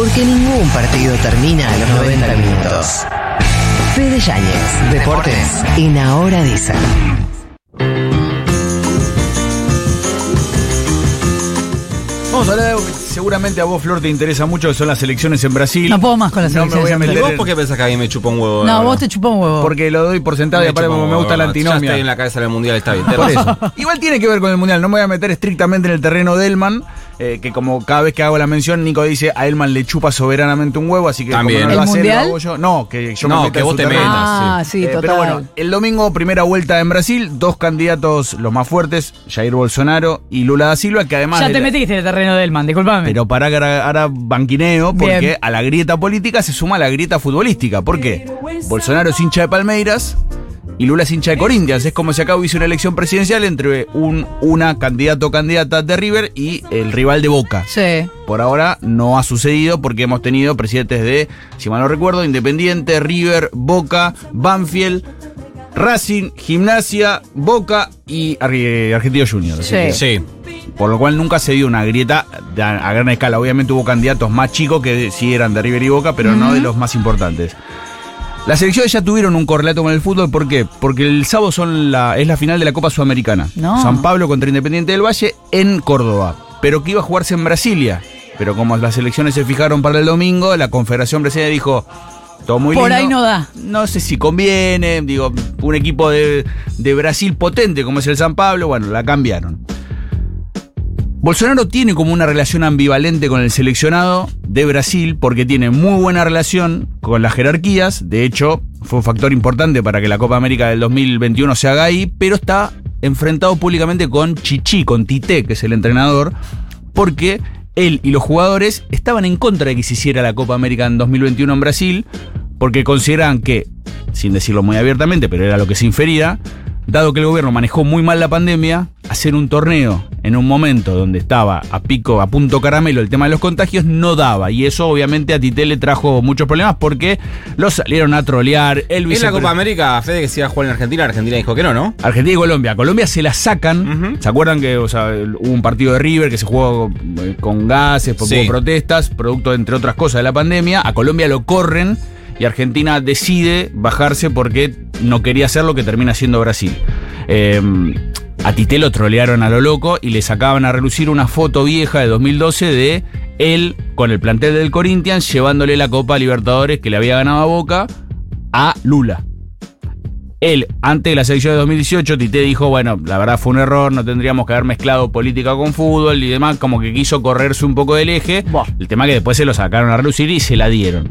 Porque ningún partido termina a los 90 minutos. Fede Yáñez, Deportes, en Ahora dicen. Vamos a hablar de algo que seguramente a vos, Flor, te interesa mucho, que son las elecciones en Brasil. No puedo más con las No me elecciones voy a en meter ¿Y vos en- por qué pensás que a mí me chupa un huevo? No, ahora? vos te chupó un huevo. Porque lo doy por sentado y Me aparte como me gusta la Ya estoy en antinomia. la cabeza del mundial, está bien. Por eso. Igual tiene que ver con el mundial. No me voy a meter estrictamente en el terreno de Elman. Eh, que como cada vez que hago la mención, Nico dice a Elman le chupa soberanamente un huevo, así que También. como no lo ¿El va a hacer, lo mundial? hago yo. No, que yo No, me meta que vos te metas. Ah, sí, Eh, total. pero bueno, el domingo, primera vuelta en Brasil, dos candidatos los más fuertes, Jair Bolsonaro y Lula da Silva, que además. ya de te la- metiste en el terreno del man, disculpame. Pero para que ahora, ahora banquineo, porque Bien. a la grieta política se suma la grieta futbolística. ¿Por qué? Bolsonaro es hincha de Palmeiras y Lula es hincha de Corinthians. Es como si acá hubiese una elección presidencial entre un, una candidato o candidata de River y el rival de Boca. Sí. Por ahora no ha sucedido porque hemos tenido presidentes de, si mal no recuerdo, Independiente, River, Boca, Banfield, Racing, Gimnasia, Boca y Ar- eh, Argentino Junior. Sí. que- Sí. por lo cual nunca se dio una grieta a, gran escala. Obviamente hubo candidatos más chicos que sí eran de River y Boca, pero no de los más importantes. Las elecciones ya tuvieron un correlato con el fútbol, ¿por qué? Porque el sábado son la, es la final de la Copa Sudamericana. No. San Pablo contra Independiente del Valle en Córdoba, pero que iba a jugarse en Brasilia. Pero como las elecciones se fijaron para el domingo, la Confederación Brasileña dijo, todo muy Por lindo. ahí no da. No sé si conviene, digo, un equipo de, de Brasil potente como es el San Pablo, bueno, la cambiaron. Bolsonaro tiene como una relación ambivalente con el seleccionado de Brasil porque tiene muy buena relación con las jerarquías. De hecho, fue un factor importante para que la Copa América del 2021 se haga ahí, pero está enfrentado públicamente con Chichi, con Tite, que es el entrenador, porque él y los jugadores estaban en contra de que se hiciera la Copa América en 2021 en Brasil, porque consideran que, sin decirlo muy abiertamente, pero era lo que se infería, dado que el gobierno manejó muy mal la pandemia, hacer un torneo en un momento donde estaba a pico, a punto caramelo el tema de los contagios, no daba. Y eso obviamente a Tite le trajo muchos problemas porque lo salieron a trolear. El En la Copa América, Fede que se iba a jugar en Argentina, Argentina dijo que no, ¿no? Argentina y Colombia. Colombia se la sacan. ¿Se acuerdan que o sea, hubo un partido de River que se jugó eh, con gases, por Sí. hubo protestas, producto, entre otras cosas, de la pandemia? A Colombia lo corren y Argentina decide bajarse porque no quería hacer lo que termina siendo Brasil. Eh, a Tite lo trolearon a lo loco y le sacaban a relucir una foto vieja de 2012 de él con el plantel del Corinthians llevándole la Copa Libertadores que le había ganado a Boca a Lula. Él, antes de la selección de 2018, Tite dijo, bueno, la verdad fue un error, no tendríamos que haber mezclado política con fútbol y demás, como que quiso correrse un poco del eje. Buah. El tema que después se lo sacaron a relucir y se la dieron.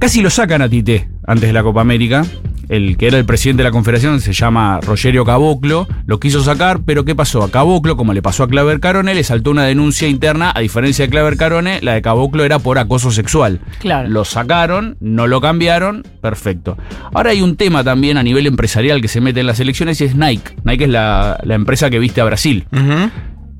Casi lo sacan a Tite antes de la Copa América. El que era el presidente de la confederación se llama Rogerio Caboclo, lo quiso sacar, pero ¿qué pasó? A Caboclo, como le pasó a Claver Carone, le saltó una denuncia interna, a diferencia de Claver Carone, la de Caboclo era por acoso sexual. Claro. Lo sacaron, no lo cambiaron, perfecto. Ahora hay un tema también a nivel empresarial que se mete en las elecciones y es Nike. Nike es la, la empresa que viste a Brasil.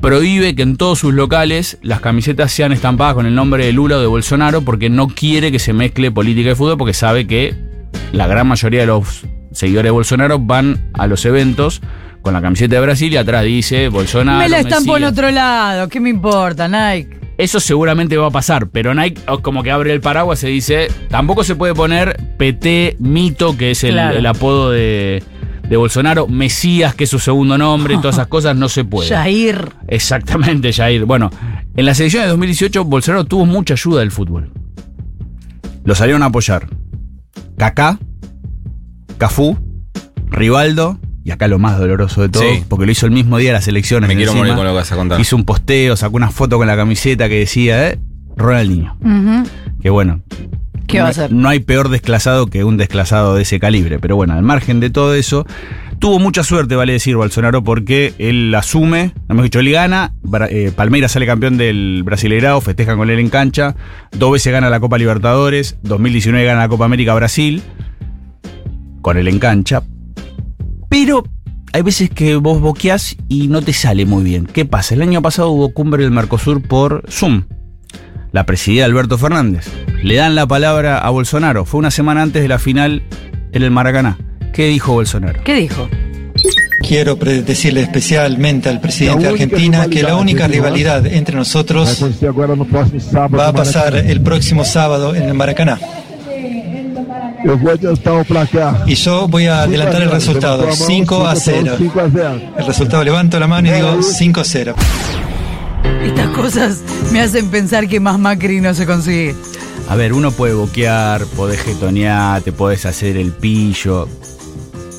Prohíbe que en todos sus locales las camisetas sean estampadas con el nombre de Lula o de Bolsonaro porque no quiere que se mezcle política y fútbol porque sabe que la gran mayoría de los seguidores de Bolsonaro van a los eventos con la camiseta de Brasil y atrás dice Bolsonaro. me la estampo en Mesías. otro lado. ¿Qué me importa, Nike? Eso seguramente va a pasar, pero Nike oh, como que abre el paraguas y dice, tampoco se puede poner PT Mito, que es el, Claro. el apodo de, de Bolsonaro, Mesías, que es su segundo nombre, todas esas cosas no se puede. Jair. Exactamente, Jair. Bueno, en las elecciones de 2018 Bolsonaro tuvo mucha ayuda del fútbol. Lo salieron a apoyar. Kaká, Cafú, Rivaldo, y acá lo más doloroso de todo, Sí. porque lo hizo el mismo día de las elecciones. Me quiero encima. morir con lo que vas a contar. Hizo un posteo, sacó una foto con la camiseta que decía, eh, Ronaldinho. Ujú. Que bueno. ¿Qué no, va a hacer? No hay peor desclasado que un desclasado de ese calibre. Pero bueno, al margen de todo eso, tuvo mucha suerte, vale decir, Bolsonaro, porque él asume, hemos dicho, él gana, eh, Palmeiras sale campeón del Brasileirao, festejan con él en cancha, dos veces gana la Copa Libertadores, 2019 gana la Copa América Brasil, con él en cancha. Pero hay veces que vos boqueás y no te sale muy bien. ¿Qué pasa? El año pasado hubo cumbre del Mercosur por Zoom. La presidía Alberto Fernández. Le dan la palabra a Bolsonaro. Fue una semana antes de la final en el Maracaná. ¿Qué dijo Bolsonaro? ¿Qué dijo? Quiero decirle especialmente al presidente de Argentina que la única rivalidad entre nosotros va a pasar el próximo sábado en el Maracaná. Y yo voy a adelantar el resultado, 5 a 0. El resultado, levanto la mano y digo 5 a 0. Estas cosas me hacen pensar que más Macri no se consigue. A ver, uno puede boquear, podés jetonear, te podés hacer el pillo.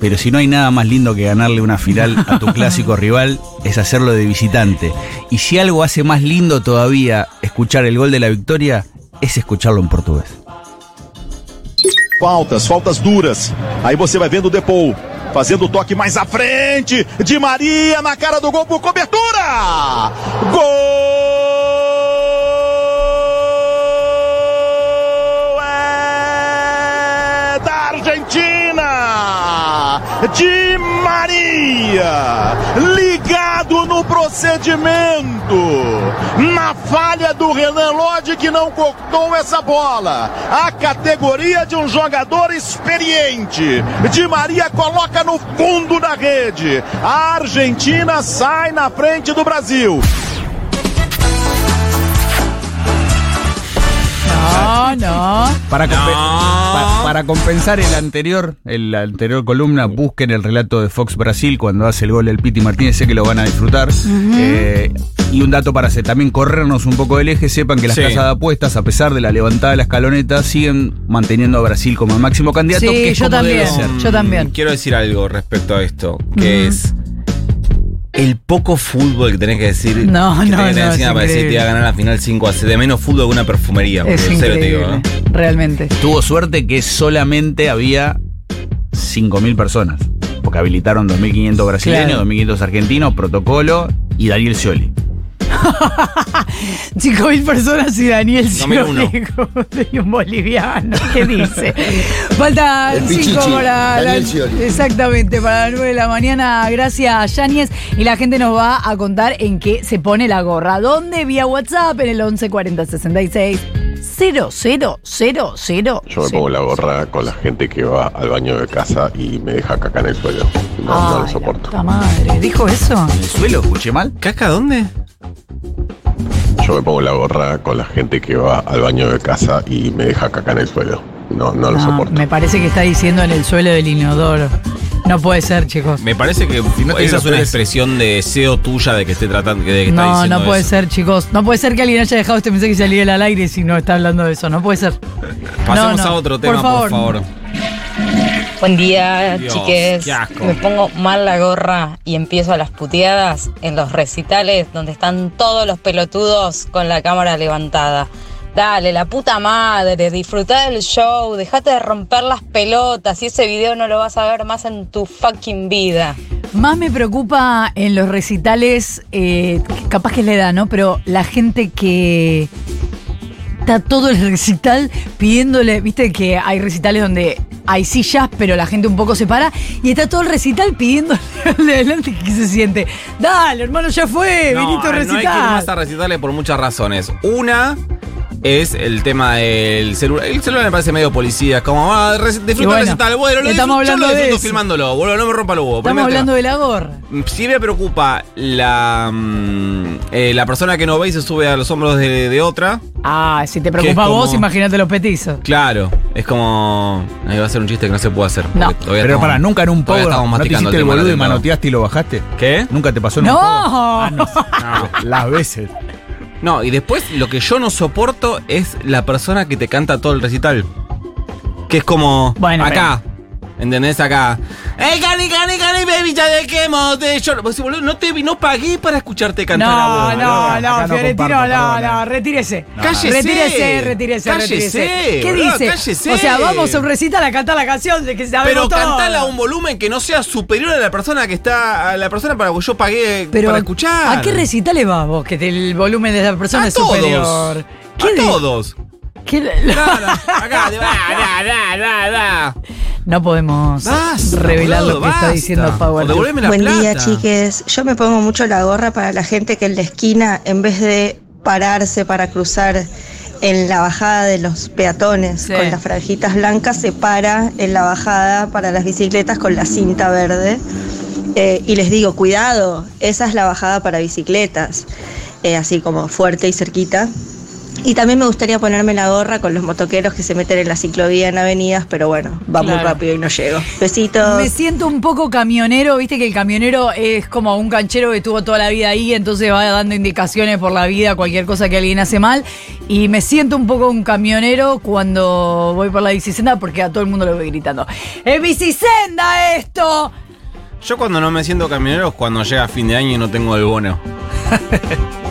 Pero si no hay nada más lindo que ganarle una final a tu clásico rival, es hacerlo de visitante. Y si algo hace más lindo todavía escuchar el gol de la victoria, es escucharlo en portugués. Faltas, faltas duras. Aí você vai vendo o Depou fazendo o toque mais à frente. De Maria na cara do gol por cobertura. Gol é da Argentina. De Maria. Ligado no procedimento. Na falha do Renan Lodge que não cortou essa bola. A categoria de um jogador experiente. De Maria coloca no fundo da rede. A Argentina sai na frente do Brasil. No, no. Para, No. pa- para compensar el anterior, el anterior columna, busquen el relato de Fox Brasil cuando hace el gol el Piti Martínez, sé que lo van a disfrutar. Eh, y un dato para hacer, también corrernos un poco del eje, sepan que las Sí. casas de apuestas, a pesar de la levantada de la escaloneta, siguen manteniendo a Brasil como el máximo candidato. Sí, que yo como debe también. ser. Yo también. Quiero decir algo respecto a esto, que es el poco fútbol que tenés que decir. No, que no, tenés no, encima es para decir que va a ganar la final 5 a 6. De menos fútbol que una perfumería. Es serio te digo, increíble. ¿no? Realmente. Tuvo suerte que solamente había 5.000 personas. Porque habilitaron 2.500 brasileños, Claro. 2.500 argentinos, protocolo y Daniel Scioli. 5.000 personas y Daniel No, mira uno. Scioli, y un boliviano. ¿Qué dice? Falta El 5 Pichichi, para la-. Exactamente, para las 9 de la mañana. Gracias, Yáñez. Y la gente nos va a contar en qué se pone la gorra. ¿Dónde? Vía WhatsApp en el 11 40 66 0000. Yo me pongo la gorra con la gente que va al baño de casa y me deja caca en el suelo. No, lo la soporto. puta madre. ¿Dijo eso? ¿En el suelo? ¿Escuché mal? ¿Caca dónde? Yo me pongo la gorra con la gente que va al baño de casa y me deja caca en el suelo. No, no lo No, soporto. me parece que está diciendo en el suelo del inodoro. No puede ser, chicos. Me parece que no esa es una expresión de deseo tuya de que esté tratando. De que está No, diciendo no puede eso. ser, chicos. No puede ser que alguien haya dejado este mensaje y saliera al aire si no está hablando de eso. No puede ser. Pasemos No, no. a otro tema, por favor. favor. Buen día, Dios, chiques. Me pongo mal la gorra y empiezo a las puteadas en los recitales donde están todos los pelotudos con la cámara levantada. Dale, la puta madre, disfrutá del show, dejate de romper las pelotas y ese video no lo vas a ver más en tu fucking vida. Más me preocupa en los recitales, eh, capaz que es la edad, ¿no? Pero la gente que está todo el recital pidiéndole, viste que hay recitales donde hay sillas, pero la gente un poco se para, y está todo el recital pidiéndole al de adelante que se siente. Dale, hermano, ya fue, No, viniste a no hay que ir más a recitarle por muchas razones. Una es el tema del celular. El celular me parece medio policía. Como, ah, disfruta bueno, el recital. Bueno, lo estamos disfruto- yo hablando lo de disfruto eso. filmándolo. Boludo, no me rompa los huevos. Estamos hablando tema. de la gorra. Sí me preocupa la, mm, eh, la persona que no ve y se sube a los hombros de, de otra. Ah, si te preocupa vos, imagínate los petizos. Claro, es como... Ahí va a ser un chiste que no se puede hacer. No. Pero estamos- para, nunca en un pogo estamos no te hiciste el boludo y manoteaste y lo bajaste. ¿Qué? ¿Nunca te pasó en un ¡No! pogo? Ah, no. No, Las veces. No, y después lo que yo no soporto es la persona que te canta todo el recital. Que es como Bueno, acá. ¿Entendés? Acá. ¡Ey, cani, cani, cani, baby! Ya dejemos de. Vos decís, boludo, no te no pagué para escucharte cantar a No, vos. no, no, no Fiorentino, no, no, eh. retírese. Cállese. Retírese, retírese, Cállese, retírese. ¿Qué boludo, dice? cállese. O sea, vamos a un recital a cantar la canción de que sabemos Pero todo. cantala a un volumen que no sea superior a la persona que está. a la persona para que yo pagué Pero, para escuchar. ¿A qué recitales vas vos? Que el volumen de la persona A es todos. superior. A de- todos. qué No, no, acá, da, da, da, da. No podemos Basta, revelar boludo, lo que está diciendo Power. Buen plata. día, chiques. Yo me pongo mucho la gorra para la gente que en la esquina, en vez de pararse para cruzar en la bajada de los peatones Sí. con las franjitas blancas, se para en la bajada para las bicicletas con la cinta verde. Eh, y les digo, cuidado, esa es la bajada para bicicletas, eh, así como fuerte y cerquita. Y también me gustaría ponerme la gorra con los motoqueros que se meten en la ciclovía en avenidas, pero bueno, va muy rápido y no llego. Besitos. Me siento un poco camionero, viste que el camionero es como un canchero que estuvo toda la vida ahí, entonces va dando indicaciones por la vida, cualquier cosa que alguien hace mal. Y me siento un poco un camionero cuando voy por la bicisenda porque a todo el mundo le voy gritando. ¡Es bicisenda esto! Yo cuando no me siento camionero es cuando llega fin de año y no tengo el bono.